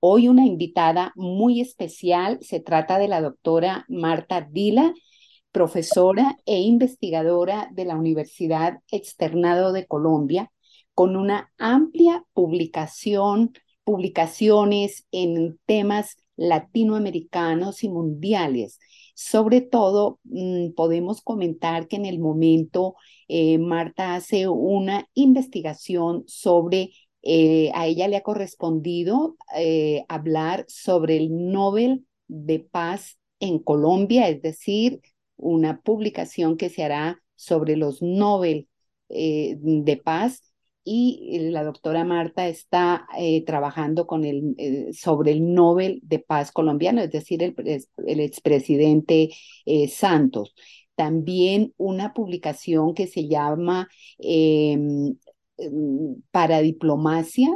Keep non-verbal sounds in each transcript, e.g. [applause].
Hoy una invitada muy especial, se trata de la doctora Marta Dila, profesora e investigadora de la Universidad Externado de Colombia, con una amplia publicación, publicaciones en temas latinoamericanos y mundiales. Sobre todo, mm, podemos comentar que en el momento eh, Marta hace una investigación sobre, eh, a ella le ha correspondido eh, hablar sobre el Nobel de Paz en Colombia, es decir, una publicación que se hará sobre los Nobel de Paz y la doctora Marta está eh, trabajando con el, eh, sobre el Nobel de Paz colombiano, es decir, el, expresidente eh, Santos. También una publicación que se llama em, Para Diplomacia,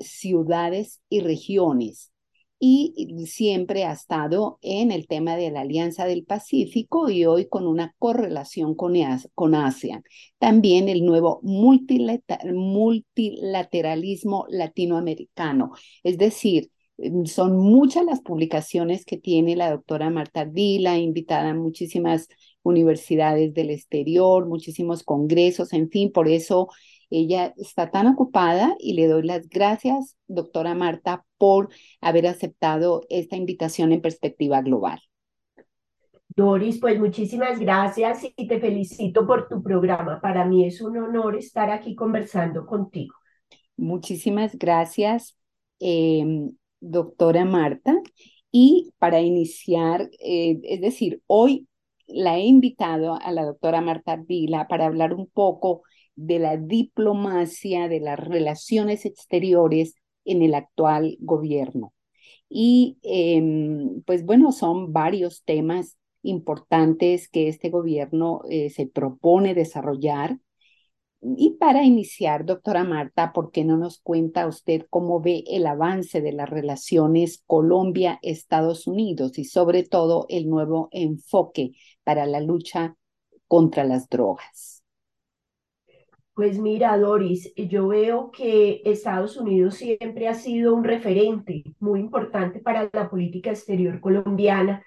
Ciudades y Regiones y siempre ha estado en el tema de la Alianza del Pacífico y hoy con una correlación con, con Asia. También el nuevo multilateralismo latinoamericano, es decir, mm, son muchas las publicaciones que tiene la doctora Marta Dila, invitada a muchísimas universidades del exterior, muchísimos congresos, en fin, por eso ella está tan ocupada y le doy las gracias, doctora Marta, por haber aceptado esta invitación en perspectiva global. Doris, pues muchísimas gracias y te felicito por tu programa. Para mí es un honor estar aquí conversando contigo. Muchísimas gracias, em, doctora Marta. Y para iniciar, eh, es decir, hoy la he invitado a la doctora Marta Vila para hablar un poco de la diplomacia, de las relaciones exteriores en el actual gobierno. Y em, pues bueno, son varios temas importantes que este gobierno eh, se propone desarrollar. Y para iniciar, doctora Marta, ¿por qué no nos cuenta usted cómo ve el avance de las relaciones Colombia-Estados Unidos y sobre todo el nuevo enfoque para la lucha contra las drogas? Pues mira, Doris, yo veo que Estados Unidos siempre ha sido un referente muy importante para la política exterior colombiana.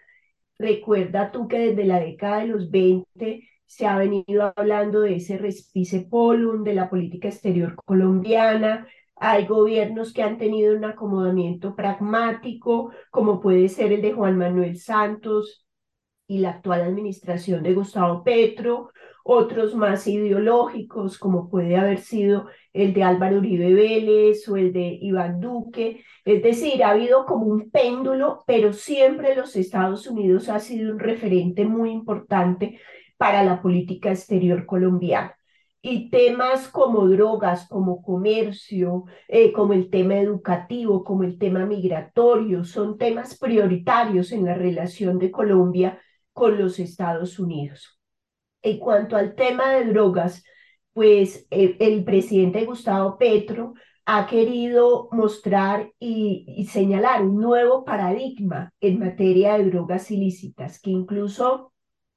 Recuerda tú que desde la década de los 20 se ha venido hablando de ese respice polum de la política exterior colombiana. Hay gobiernos que han tenido un acomodamiento pragmático, como puede ser el de Juan Manuel Santos y la actual administración de Gustavo Petro, otros más ideológicos, como puede haber sido el de Álvaro Uribe Vélez o el de Iván Duque. Es decir, ha habido como un péndulo, pero siempre los Estados Unidos ha sido un referente muy importante para la política exterior colombiana. Y temas como drogas, como comercio, eh, como el tema educativo, como el tema migratorio, son temas prioritarios en la relación de Colombia con los Estados Unidos. En cuanto al tema de drogas, pues eh, el presidente Gustavo Petro ha querido mostrar y, señalar un nuevo paradigma en materia de drogas ilícitas, que incluso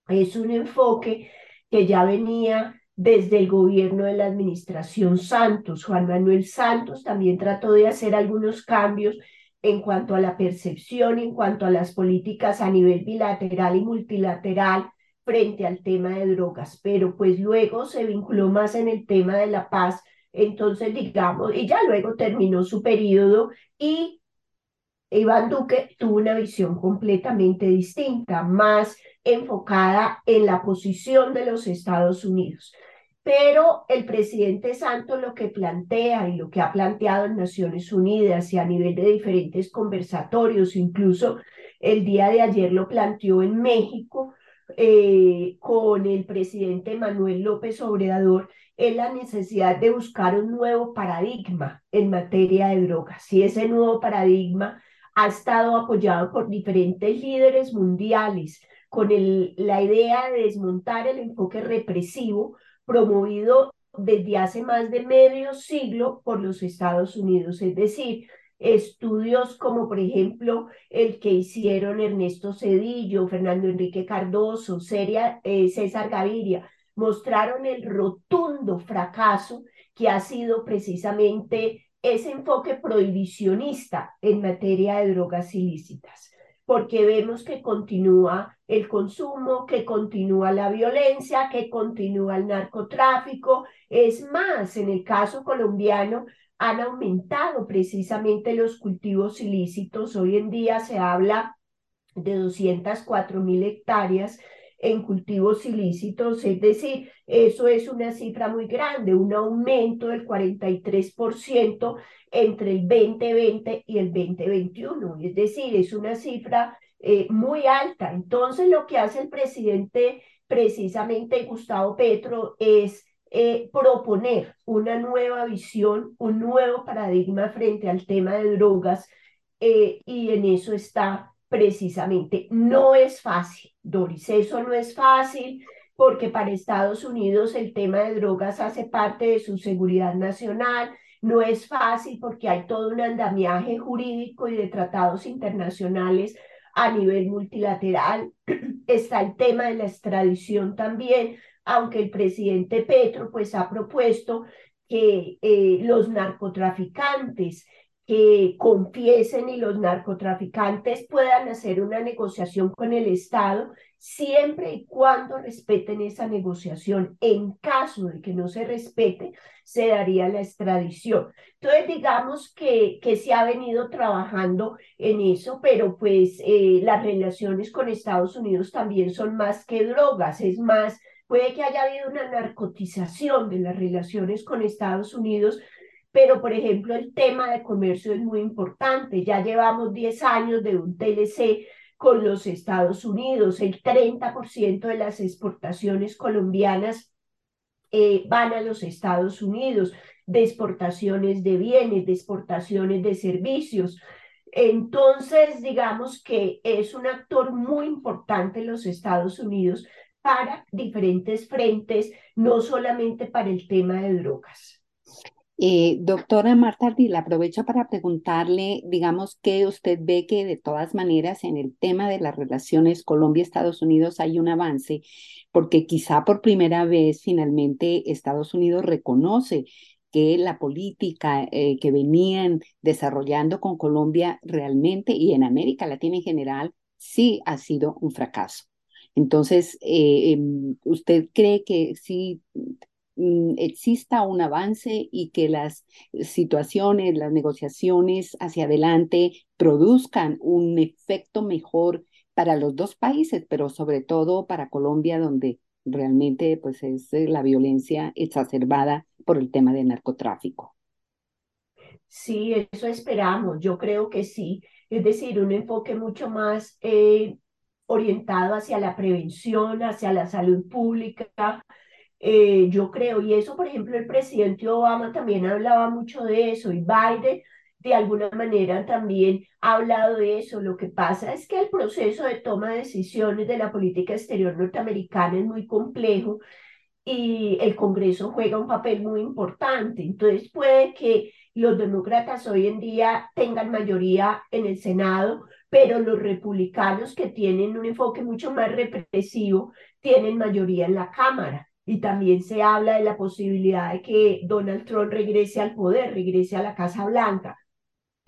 es un enfoque que ya venía desde el gobierno de la administración Santos. Juan Manuel Santos también trató de hacer algunos cambios en cuanto a la percepción, en cuanto a las políticas a nivel bilateral y multilateral frente al tema de drogas, pero pues luego se vinculó más en el tema de la paz, entonces digamos, y ya luego terminó su periodo y Iván Duque tuvo una visión completamente distinta, más enfocada en la posición de los Estados Unidos. Pero el presidente Santos lo que plantea y lo que ha planteado en Naciones Unidas y a nivel de diferentes conversatorios, incluso el día de ayer lo planteó en México eh, con el presidente Manuel López Obrador, es la necesidad de buscar un nuevo paradigma en materia de drogas. Y ese nuevo paradigma ha estado apoyado por diferentes líderes mundiales con el, la idea de desmontar el enfoque represivo promovido desde hace más de medio siglo por los Estados Unidos, es decir, estudios como por ejemplo el que hicieron Ernesto Cedillo, Fernando Enrique Cardoso, eh, César Gaviria, mostraron el rotundo fracaso que ha sido precisamente ese enfoque prohibicionista en materia de drogas ilícitas porque vemos que continúa el consumo, que continúa la violencia, que continúa el narcotráfico. Es más, en el caso colombiano han aumentado precisamente los cultivos ilícitos. Hoy en día se habla de 204 mil hectáreas en cultivos ilícitos, es decir, eso es una cifra muy grande, un aumento del 43% entre el 2020 y el 2021, es decir, es una cifra eh, muy alta. Entonces, lo que hace el presidente, precisamente Gustavo Petro, es eh, proponer una nueva visión, un nuevo paradigma frente al tema de drogas, eh, y en eso está precisamente. No es fácil, Doris, eso no es fácil porque para Estados Unidos el tema de drogas hace parte de su seguridad nacional. No es fácil porque hay todo un andamiaje jurídico y de tratados internacionales a nivel multilateral. [clears throat] Está el tema de la extradición también, aunque el presidente Petro pues ha propuesto que eh, los narcotraficantes que confiesen y los narcotraficantes puedan hacer una negociación con el Estado siempre y cuando respeten esa negociación. En caso de que no se respete, se daría la extradición. Entonces, digamos que, que se ha venido trabajando en eso, pero pues eh, las relaciones con Estados Unidos también son más que drogas, es más, puede que haya habido una narcotización de las relaciones con Estados Unidos, pero por ejemplo el tema de comercio es muy importante. Ya llevamos 10 años de un TLC con los Estados Unidos. El 30% de las exportaciones colombianas eh, van a los Estados Unidos, de exportaciones de bienes, de exportaciones de servicios. Entonces, digamos que es un actor muy importante en los Estados Unidos para diferentes frentes, no solamente para el tema de drogas. Eh, doctora Marta Ardila, aprovecho para preguntarle, digamos, que usted ve que de todas maneras en el tema de las relaciones Colombia-Estados Unidos hay un avance, porque quizá por primera vez finalmente Estados Unidos reconoce que la política eh, que venían desarrollando con Colombia realmente y en América Latina en general sí ha sido un fracaso. Entonces, eh, em, ¿usted cree que sí exista un avance y que las situaciones, las negociaciones hacia adelante produzcan un efecto mejor para los dos países, pero sobre todo para Colombia, donde realmente pues es eh, la violencia exacerbada por el tema del narcotráfico. Sí, eso esperamos, yo creo que sí, es decir, un enfoque mucho más eh, orientado hacia la prevención, hacia la salud pública, eh, yo creo, y eso, por ejemplo, el presidente Obama también hablaba mucho de eso, y Biden de alguna manera también ha hablado de eso. Lo que pasa es que el proceso de toma de decisiones de la política exterior norteamericana es muy complejo y el Congreso juega un papel muy importante. Entonces puede que los demócratas hoy en día tengan mayoría en el Senado, pero los republicanos que tienen un enfoque mucho más represivo tienen mayoría en la Cámara y también se habla de la posibilidad de que Donald Trump regrese al poder, regrese a la Casa Blanca.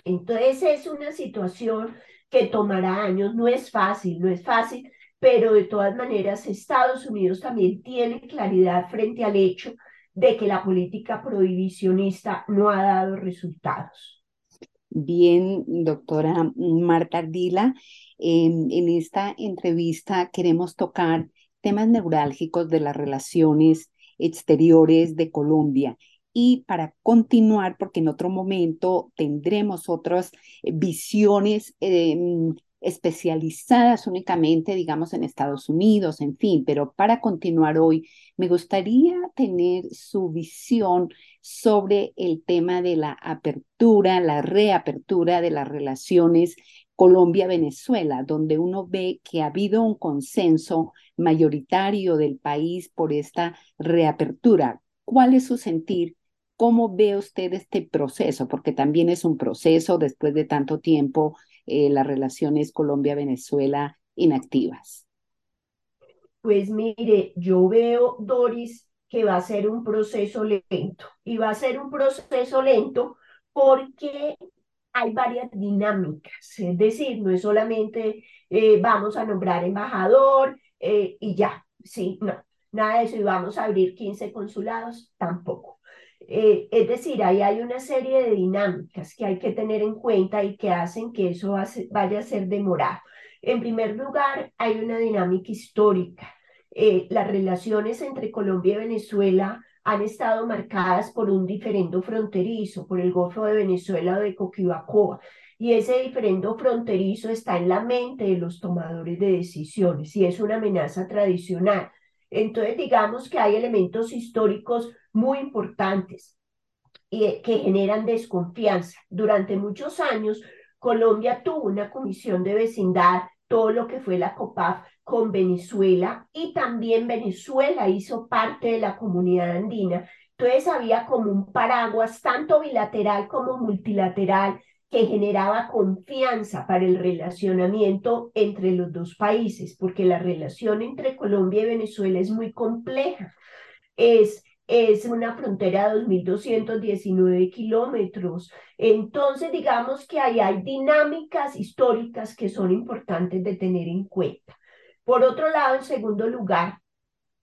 Entonces es una situación que tomará años, no es fácil, no es fácil, pero de todas maneras Estados Unidos también tiene claridad frente al hecho de que la política prohibicionista no ha dado resultados. Bien, doctora Marta Ardila, en esta entrevista queremos tocar temas neurálgicos de las relaciones exteriores de Colombia. Y para continuar, porque en otro momento tendremos otras visiones em, especializadas únicamente, digamos, en Estados Unidos, en fin, pero para continuar hoy, me gustaría tener su visión sobre el tema de la apertura, la reapertura de las relaciones Colombia-Venezuela, donde uno ve que ha habido un consenso mayoritario del país por esta reapertura. ¿Cuál es su sentir? ¿Cómo ve usted este proceso? Porque también es un proceso después de tanto tiempo eh, las relaciones Colombia-Venezuela inactivas? Pues mire, yo veo, Doris, que va a ser un proceso lento y va a ser un proceso lento porque hay varias dinámicas, es decir, no es solamente eh, vamos a nombrar embajador eh, y ya, sí, no, nada de eso y vamos a abrir 15 consulados, tampoco. Eh, es decir, ahí hay una serie de dinámicas que hay que tener en cuenta y que hacen que eso vaya a ser demorado. En primer lugar, hay una dinámica histórica. Las relaciones entre Colombia y Venezuela han estado marcadas por un diferendo fronterizo, por el Golfo de Venezuela o de Coquibacoa. Y ese diferendo fronterizo está en la mente de los tomadores de decisiones y es una amenaza tradicional. Entonces, digamos que hay elementos históricos muy importantes y eh, que generan desconfianza. Durante muchos años, Colombia tuvo una comisión de vecindad, todo lo que fue la COPAF con Venezuela y también Venezuela hizo parte de la comunidad andina. Entonces había como un paraguas tanto bilateral como multilateral que generaba confianza para el relacionamiento entre los dos países, porque la relación entre Colombia y Venezuela es muy compleja. Es es una frontera de 2.219 kilómetros. Entonces, digamos que ahí hay dinámicas históricas que son importantes de tener en cuenta. Por otro lado, en segundo lugar,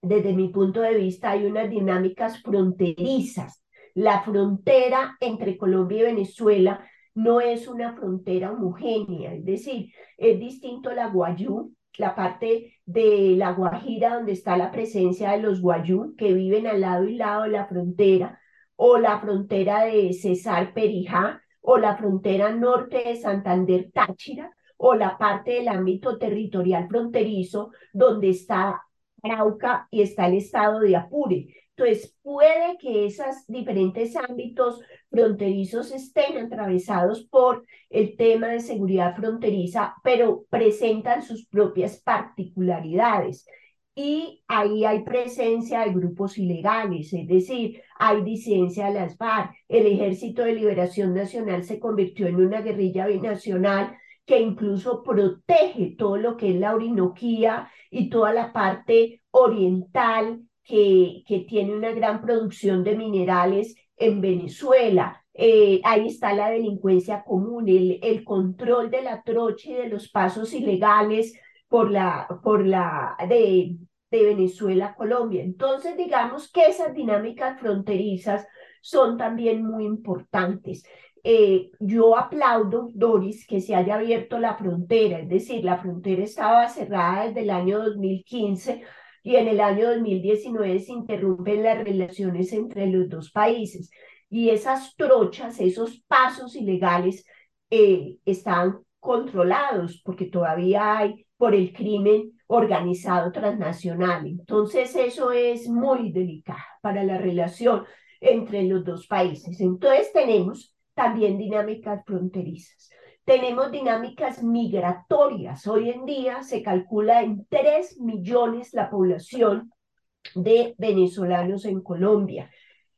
desde mi punto de vista, hay unas dinámicas fronterizas. La frontera entre Colombia y Venezuela no es una frontera homogénea, es decir, es distinto la Guayú la parte de la Guajira donde está la presencia de los guayú que viven al lado y lado de la frontera, o la frontera de Cesar Perijá, o la frontera norte de Santander Táchira, o la parte del ámbito territorial fronterizo donde está Arauca y está el estado de Apure. Entonces, puede que esos diferentes ámbitos fronterizos estén atravesados por el tema de seguridad fronteriza, pero presentan sus propias particularidades. Y ahí hay presencia de grupos ilegales, es decir, hay disidencia de las FARC. El Ejército de Liberación Nacional se convirtió en una guerrilla binacional que incluso protege todo lo que es la Orinoquía y toda la parte oriental que, que tiene una gran producción de minerales en Venezuela. Eh, ahí está la delincuencia común, el, el, control de la trocha y de los pasos ilegales por la, por la de, de Venezuela a Colombia. Entonces, digamos que esas dinámicas fronterizas son también muy importantes. Eh, yo aplaudo, Doris, que se haya abierto la frontera, es decir, la frontera estaba cerrada desde el año 2015 y en el año 2019 se interrumpen las relaciones entre los dos países. Y esas trochas, esos pasos ilegales eh, están controlados porque todavía hay por el crimen organizado transnacional. Entonces eso es muy delicado para la relación entre los dos países. Entonces tenemos también dinámicas fronterizas. Tenemos dinámicas migratorias. Hoy en día se calcula en 3 millones la población de venezolanos en Colombia.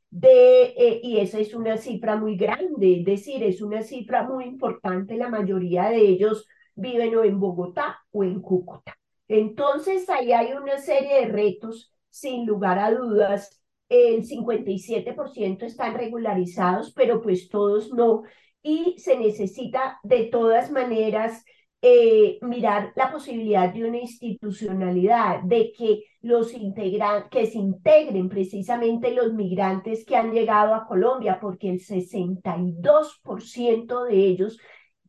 De, eh, y esa es una cifra muy grande, es decir, es una cifra muy importante. La mayoría de ellos viven o en Bogotá o en Cúcuta. Entonces, ahí hay una serie de retos, sin lugar a dudas. El 57% están regularizados, pero pues todos no y se necesita de todas maneras eh, mirar la posibilidad de una institucionalidad, de que, los integran, que se integren precisamente los migrantes que han llegado a Colombia, porque el 62% de ellos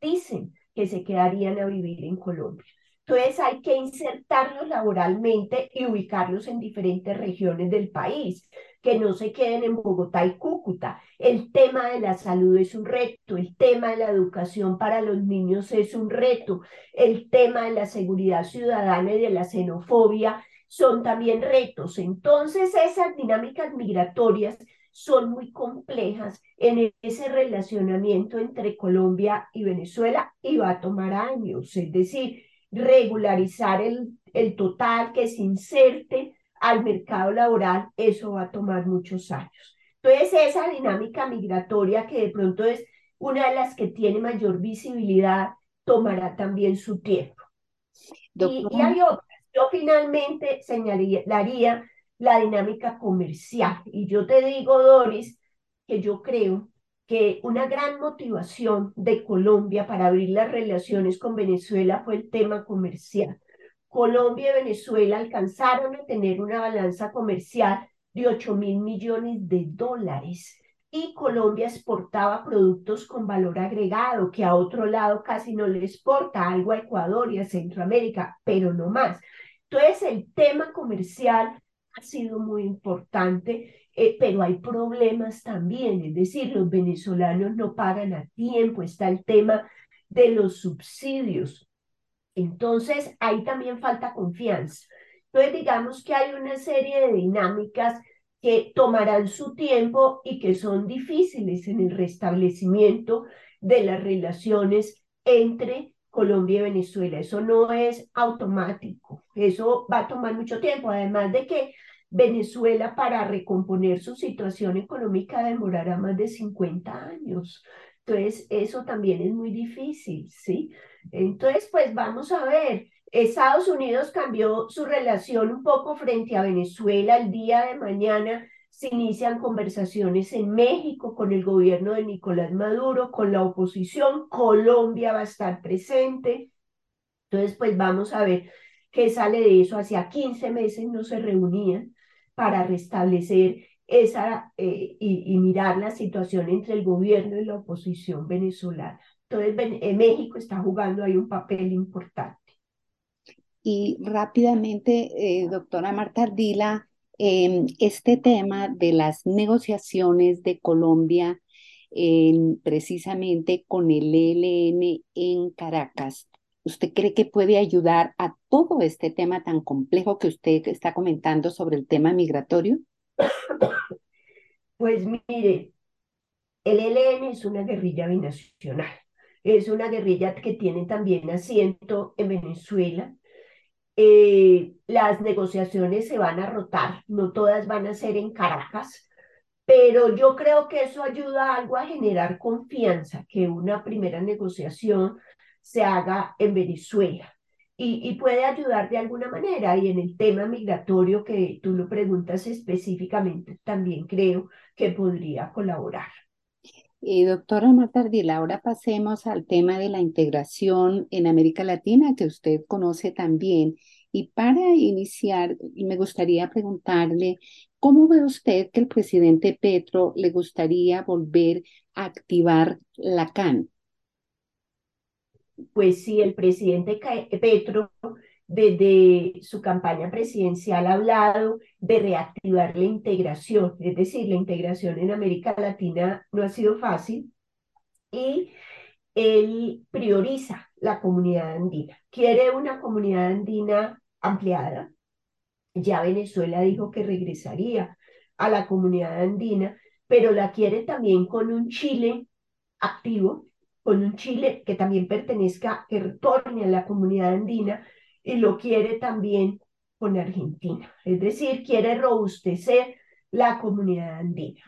dicen que se quedarían a vivir en Colombia. Entonces hay que insertarlos laboralmente y ubicarlos en diferentes regiones del país, que no se queden en Bogotá y Cúcuta. El tema de la salud es un reto, el tema de la educación para los niños es un reto, el tema de la seguridad ciudadana y de la xenofobia son también retos. Entonces esas dinámicas migratorias son muy complejas en ese relacionamiento entre Colombia y Venezuela y va a tomar años, es decir, regularizar el, el total que se inserte al mercado laboral, eso va a tomar muchos años. Entonces, esa dinámica migratoria que de pronto es una de las que tiene mayor visibilidad, tomará también su tiempo. Y, y, hay otras. Yo finalmente señalaría la dinámica comercial. Y yo te digo, Doris, que yo creo que una gran motivación de Colombia para abrir las relaciones con Venezuela fue el tema comercial. Colombia y Venezuela alcanzaron a tener una balanza comercial de 8 mil millones de dólares y Colombia exportaba productos con valor agregado que a otro lado casi no le exporta, algo a Ecuador y a Centroamérica, pero no más. Entonces el tema comercial ha sido muy importante, eh, pero hay problemas también, es decir, los venezolanos no pagan a tiempo, está el tema de los subsidios. Entonces, ahí también falta confianza. Entonces, digamos que hay una serie de dinámicas que tomarán su tiempo y que son difíciles en el restablecimiento de las relaciones entre Colombia y Venezuela. Eso no es automático, eso va a tomar mucho tiempo, además de que Venezuela para recomponer su situación económica demorará más de 50 años. Entonces, eso también es muy difícil, ¿sí? Entonces, pues vamos a ver. Estados Unidos cambió su relación un poco frente a Venezuela. El día de mañana se inician conversaciones en México con el gobierno de Nicolás Maduro, con la oposición. Colombia va a estar presente. Entonces, pues vamos a ver qué sale de eso. Hacia 15 meses no se reunían para restablecer esa eh, y, mirar la situación entre el gobierno y la oposición venezolana. Entonces, eh, México está jugando ahí un papel importante. Y rápidamente, eh, doctora Marta Ardila, em, este tema de las negociaciones de Colombia precisamente con el ELN en Caracas, ¿Usted cree que puede ayudar a todo este tema tan complejo que usted está comentando sobre el tema migratorio? Pues mire, el ELN es una guerrilla binacional, es una guerrilla que tiene también asiento en Venezuela. Eh, las negociaciones se van a rotar, no todas van a ser en Caracas, pero yo creo que eso ayuda algo a generar confianza, que una primera negociación se haga en Venezuela y, puede ayudar de alguna manera. Y en el tema migratorio que tú lo preguntas específicamente, también creo que podría colaborar. Y doctora Marta Ardila, ahora pasemos al tema de la integración en América Latina, que usted conoce también. Y para iniciar, me gustaría preguntarle, ¿cómo ve usted que el presidente Petro le gustaría volver a activar la CAN? Pues sí, el presidente Petro desde su campaña presidencial ha hablado de reactivar la integración, es decir, la integración en América Latina no ha sido fácil y él prioriza la comunidad andina, quiere una comunidad andina ampliada. Ya Venezuela dijo que regresaría a la comunidad andina, pero la quiere también con un Chile activo, con un Chile que también pertenezca, que retorne a la comunidad andina y lo quiere también con Argentina. Es decir, quiere robustecer la comunidad andina.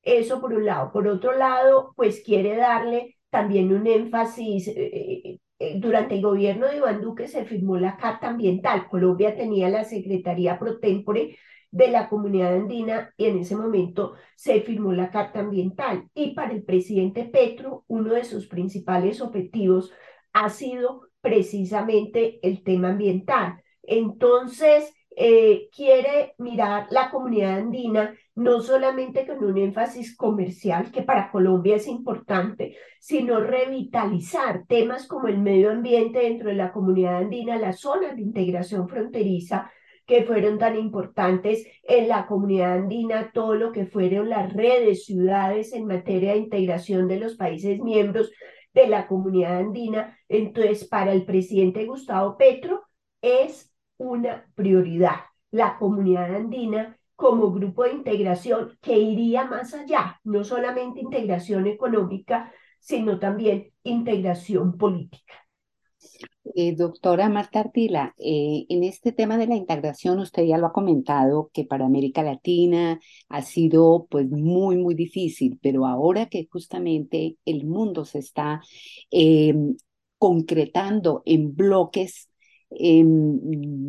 Eso por un lado. Por otro lado, pues quiere darle también un énfasis. Eh, eh, durante el gobierno de Iván Duque se firmó la Carta Ambiental. Colombia tenía la Secretaría Pro Tempore de la comunidad andina y en ese momento se firmó la Carta Ambiental. Y para el presidente Petro, uno de sus principales objetivos ha sido precisamente el tema ambiental. Entonces, eh, quiere mirar la comunidad andina no solamente con un énfasis comercial, que para Colombia es importante, sino revitalizar temas como el medio ambiente dentro de la comunidad andina, las zonas de integración fronteriza, que fueron tan importantes en la comunidad andina, todo lo que fueron las redes, ciudades en materia de integración de los países miembros de la comunidad andina. Entonces, para el presidente Gustavo Petro es una prioridad la comunidad andina como grupo de integración que iría más allá, no solamente integración económica, sino también integración política. Eh, doctora Marta Artila, eh, en este tema de la integración, usted ya lo ha comentado, que para América Latina ha sido pues muy, muy difícil, pero ahora que justamente el mundo se está em, concretando en bloques em,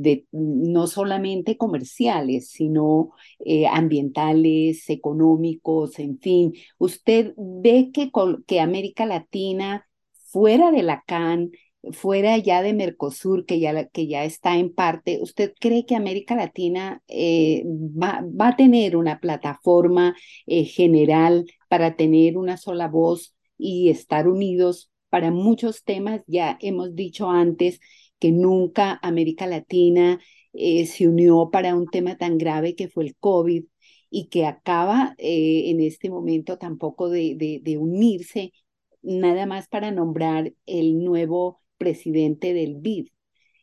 de, no solamente comerciales, sino eh, ambientales, económicos, en fin, ¿usted ve que, que América Latina fuera de la CAN, fuera ya de Mercosur, que ya, que ya está en parte, ¿usted cree que América Latina eh, va, va, a tener una plataforma eh, general para tener una sola voz y estar unidos para muchos temas? Ya hemos dicho antes que nunca América Latina eh, se unió para un tema tan grave que fue el COVID y que acaba en este momento tampoco de, de, de unirse nada más para nombrar el nuevo presidente del BID.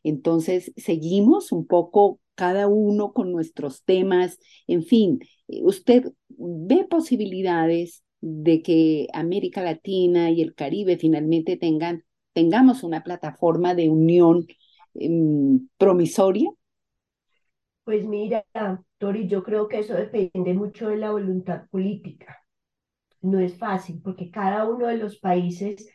Entonces, seguimos un poco cada uno con nuestros temas, en fin, ¿usted ve posibilidades de que América Latina y el Caribe finalmente tengan, tengamos una plataforma de unión em, promisoria? Pues mira, Tori, yo creo que eso depende mucho de la voluntad política. No es fácil porque cada uno de los países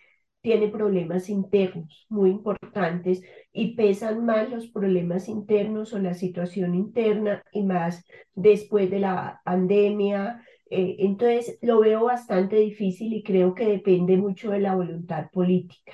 tiene problemas internos muy importantes y pesan más los problemas internos o la situación interna y más después de la pandemia. Eh, entonces lo veo bastante difícil y creo que depende mucho de la voluntad política.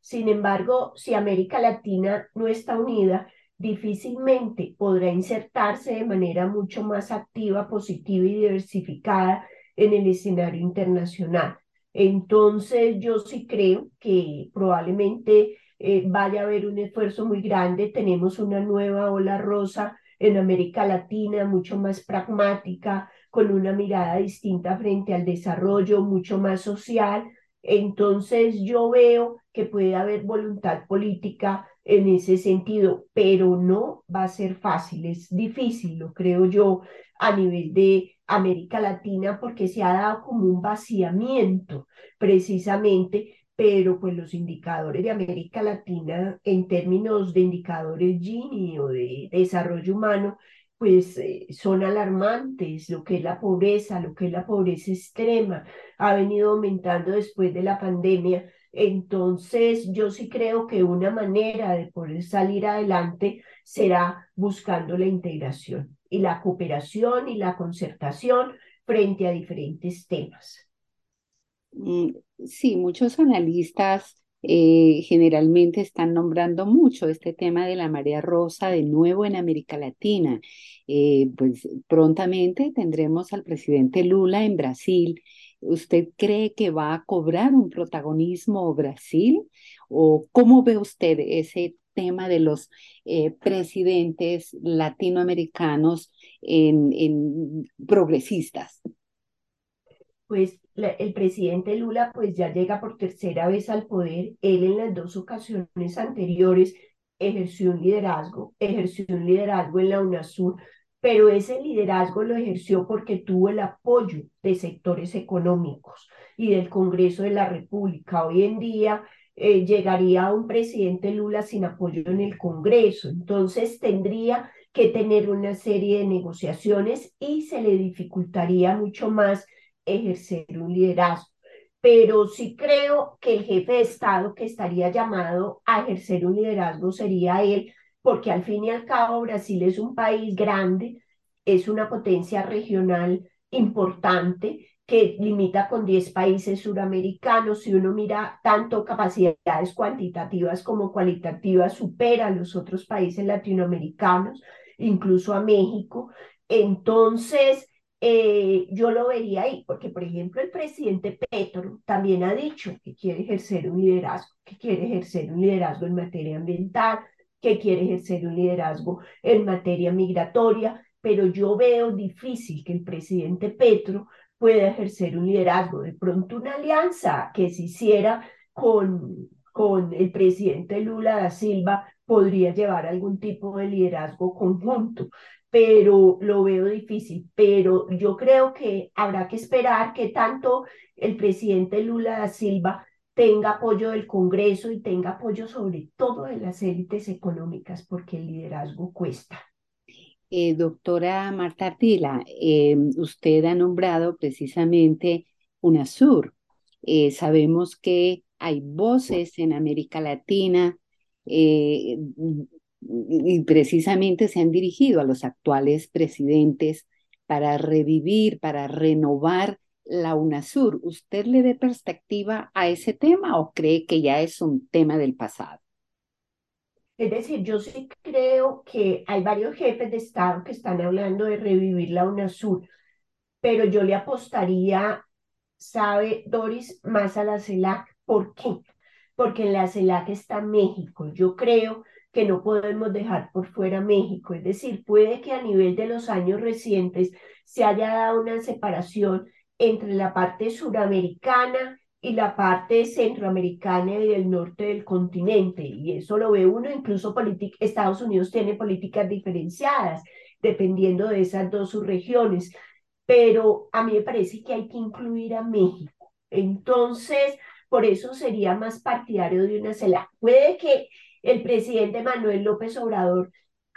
Sin embargo, si América Latina no está unida, difícilmente podrá insertarse de manera mucho más activa, positiva y diversificada en el escenario internacional. Entonces, yo sí creo que probablemente eh, vaya a haber un esfuerzo muy grande. Tenemos una nueva ola rosa en América Latina, mucho más pragmática, con una mirada distinta frente al desarrollo, mucho más social. Entonces, yo veo que puede haber voluntad política en ese sentido, pero no va a ser fácil, es difícil, lo creo yo, a nivel de América Latina porque se ha dado como un vaciamiento precisamente, pero pues los indicadores de América Latina en términos de indicadores Gini o de desarrollo humano, pues eh, son alarmantes, lo que es la pobreza, lo que es la pobreza extrema, ha venido aumentando después de la pandemia. Entonces, yo sí creo que una manera de poder salir adelante será buscando la integración y la cooperación y la concertación frente a diferentes temas. Mm, sí, muchos analistas eh, generalmente están nombrando mucho este tema de la marea rosa de nuevo en América Latina. Eh, pues prontamente tendremos al presidente Lula en Brasil. ¿Usted cree que va a cobrar un protagonismo Brasil? ¿O cómo ve usted ese tema de los eh, presidentes latinoamericanos en, progresistas? Pues el presidente Lula pues ya llega por tercera vez al poder. Él en las dos ocasiones anteriores ejerció un liderazgo, ejerció un liderazgo en la UNASUR, pero ese liderazgo lo ejerció porque tuvo el apoyo de sectores económicos y del Congreso de la República. Hoy en día eh, llegaría un presidente Lula sin apoyo en el Congreso. Entonces tendría que tener una serie de negociaciones y se le dificultaría mucho más ejercer un liderazgo. Pero sí creo que el jefe de Estado que estaría llamado a ejercer un liderazgo sería él, porque al fin y al cabo Brasil es un país grande, es una potencia regional importante que limita con 10 países suramericanos. Si uno mira tanto capacidades cuantitativas como cualitativas, supera a los otros países latinoamericanos, incluso a México. Entonces, eh, yo lo vería ahí, porque por ejemplo el presidente Petro también ha dicho que quiere ejercer un liderazgo, que quiere ejercer un liderazgo en materia ambiental, que quiere ejercer un liderazgo en materia migratoria, pero yo veo difícil que el presidente Petro pueda ejercer un liderazgo. De pronto una alianza que se hiciera con, con el presidente Lula da Silva podría llevar algún tipo de liderazgo conjunto, pero lo veo difícil. Pero yo creo que habrá que esperar que tanto el presidente Lula da Silva tenga apoyo del Congreso y tenga apoyo sobre todo de las élites económicas, porque el liderazgo cuesta. Eh, doctora Marta Artila, eh, usted ha nombrado precisamente UNASUR. Eh, sabemos que hay voces en América Latina y precisamente se han dirigido a los actuales presidentes para revivir, para renovar la UNASUR. ¿Usted le dé perspectiva a ese tema o cree que ya es un tema del pasado? Es decir, yo sí creo que hay varios jefes de Estado que están hablando de revivir la UNASUR, pero yo le apostaría, sabe, Doris, más a la CELAC. ¿Por qué? Porque en la CELAC está México. Yo creo que no podemos dejar por fuera México. Es decir, puede que a nivel de los años recientes se haya dado una separación entre la parte suramericana y la parte centroamericana y del norte del continente. Y eso lo ve uno, incluso Estados Unidos tiene políticas diferenciadas dependiendo de esas dos subregiones. Pero a mí me parece que hay que incluir a México. Entonces, por eso sería más partidario de una CELAC. Puede que el presidente Manuel López Obrador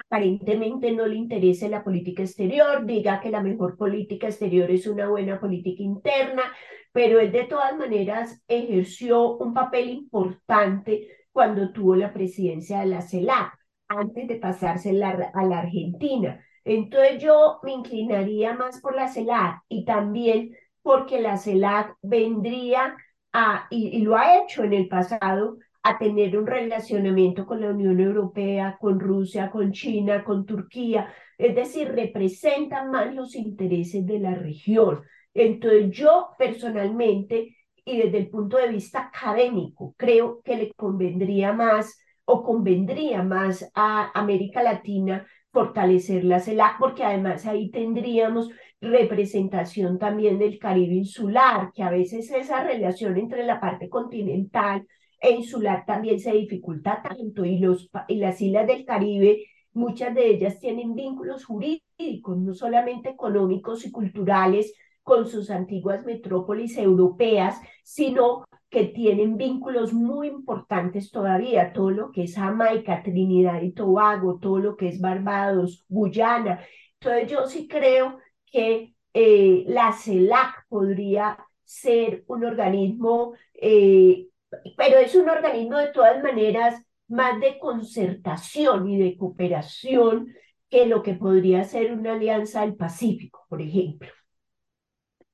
aparentemente no le interese la política exterior, diga que la mejor política exterior es una buena política interna, pero él de todas maneras ejerció un papel importante cuando tuvo la presidencia de la CELAC, antes de pasarse a la Argentina. Entonces yo me inclinaría más por la CELAC y también porque la CELAC vendría a, y lo ha hecho en el pasado, a tener un relacionamiento con la Unión Europea, con Rusia, con China, con Turquía, es decir, representan más los intereses de la región. Entonces yo personalmente y desde el punto de vista académico creo que le convendría más o convendría más a América Latina fortalecer la CELAC, porque además ahí tendríamos representación también del Caribe insular, que a veces esa relación entre la parte continental e insular también se dificulta tanto y, los, y las islas del Caribe, muchas de ellas tienen vínculos jurídicos, no solamente económicos y culturales con sus antiguas metrópolis europeas, sino que tienen vínculos muy importantes todavía, todo lo que es Jamaica, Trinidad y Tobago, todo lo que es Barbados, Guyana. Entonces yo sí creo que eh, la CELAC podría ser un organismo eh, pero es un organismo de todas maneras más de concertación y de cooperación que lo que podría ser una alianza del Pacífico, por ejemplo.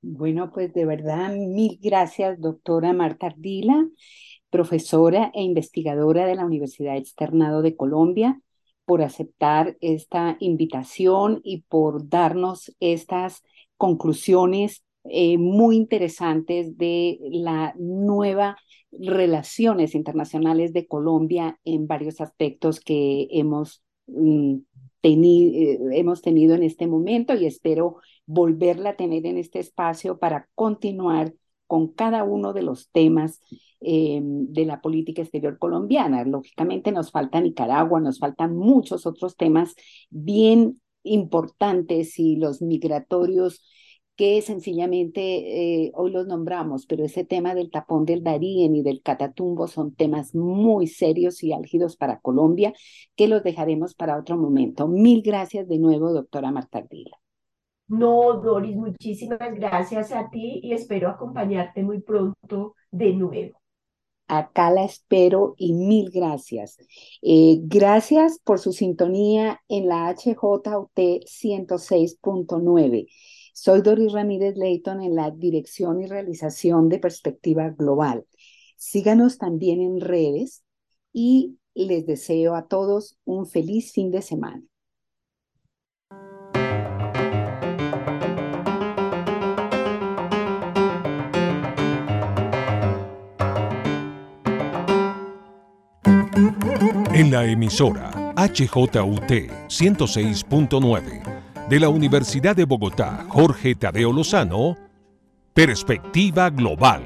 Bueno, pues de verdad, mil gracias, doctora Marta Ardila, profesora e investigadora de la Universidad Externado de Colombia, por aceptar esta invitación y por darnos estas conclusiones eh, muy interesantes de la nueva relaciones internacionales de Colombia en varios aspectos que hemos, mm, eh, hemos tenido en este momento y espero volverla a tener en este espacio para continuar con cada uno de los temas eh, de la política exterior colombiana. Lógicamente nos falta Nicaragua, nos faltan muchos otros temas bien importantes y los migratorios que sencillamente eh, hoy los nombramos, pero ese tema del tapón del Darién y del Catatumbo son temas muy serios y álgidos para Colombia que los dejaremos para otro momento. Mil gracias de nuevo, doctora Marta Ardila. No, Doris, muchísimas gracias a ti y espero acompañarte muy pronto de nuevo. Acá la espero y mil gracias. Eh, gracias por su sintonía en la HJUT 106.9. Soy Doris Ramírez Leighton en la dirección y realización de Perspectiva Global. Síganos también en redes y les deseo a todos un feliz fin de semana. En la emisora HJUT 106.9 de la Universidad de Bogotá, Jorge Tadeo Lozano, Perspectiva Global.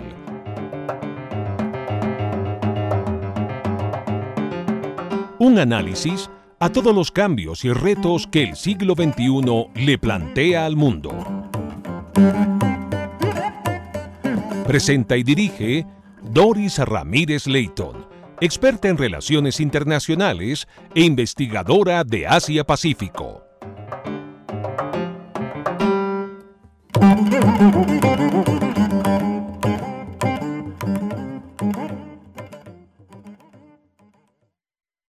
Un análisis a todos los cambios y retos que el siglo XXI le plantea al mundo. Presenta y dirige Doris Ramírez Leighton experta en relaciones internacionales e investigadora de Asia-Pacífico. どどどどどどどどど。